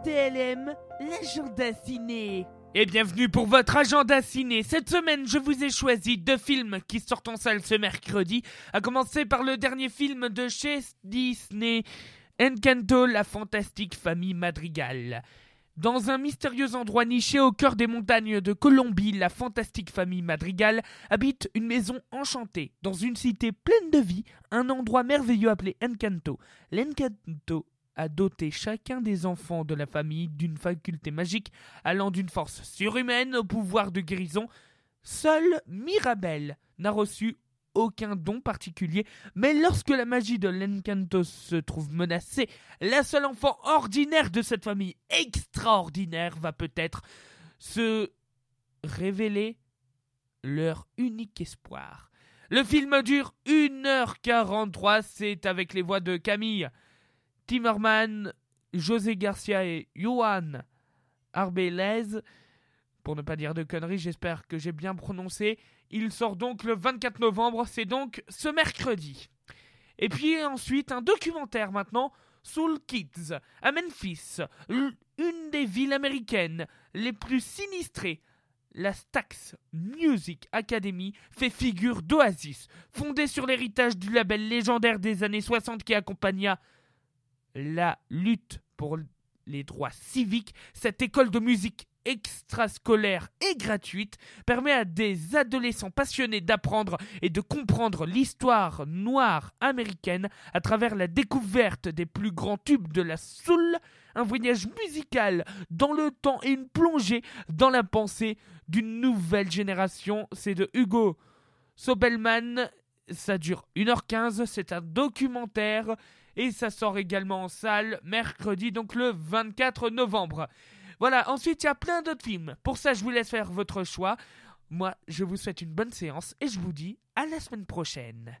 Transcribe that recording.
RTLM, l'agenda ciné. Et bienvenue pour votre agenda ciné. Cette semaine, je vous ai choisi deux films qui sortent en salle ce mercredi, à commencer par le dernier film de chez Disney, Encanto, la fantastique famille Madrigal. Dans un mystérieux endroit niché au cœur des montagnes de Colombie, la fantastique famille Madrigal habite une maison enchantée, dans une cité pleine de vie, un endroit merveilleux appelé Encanto. L'Encanto a doté chacun des enfants de la famille d'une faculté magique allant d'une force surhumaine au pouvoir de guérison. Seule Mirabelle n'a reçu aucun don particulier, mais lorsque la magie de l'Encanto se trouve menacée, la seule enfant ordinaire de cette famille extraordinaire va peut-être se révéler leur unique espoir. Le film dure 1h43, c'est avec les voix de Camille, Timmerman, José Garcia et Johan Arbelez. Pour ne pas dire de conneries, j'espère que j'ai bien prononcé. Il sort donc le 24 novembre, c'est donc ce mercredi. Et puis ensuite, un documentaire maintenant, Soul Kids, à Memphis, une des villes américaines les plus sinistrées. La Stax Music Academy fait figure d'oasis, fondée sur l'héritage du label légendaire des années 60 qui accompagna la lutte pour les droits civiques, cette école de musique extrascolaire et gratuite permet à des adolescents passionnés d'apprendre et de comprendre l'histoire noire américaine à travers la découverte des plus grands tubes de la soul, un voyage musical dans le temps et une plongée dans la pensée d'une nouvelle génération. C'est de Hugo Sobelman. Ça dure 1h15, c'est un documentaire et ça sort également en salle mercredi, donc le 24 novembre. Voilà, ensuite il y a plein d'autres films. Pour ça, je vous laisse faire votre choix. Moi, je vous souhaite une bonne séance et je vous dis à la semaine prochaine.